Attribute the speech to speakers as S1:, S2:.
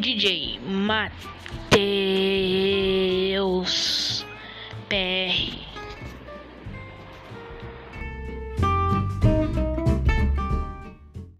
S1: DJ Matheus Pé.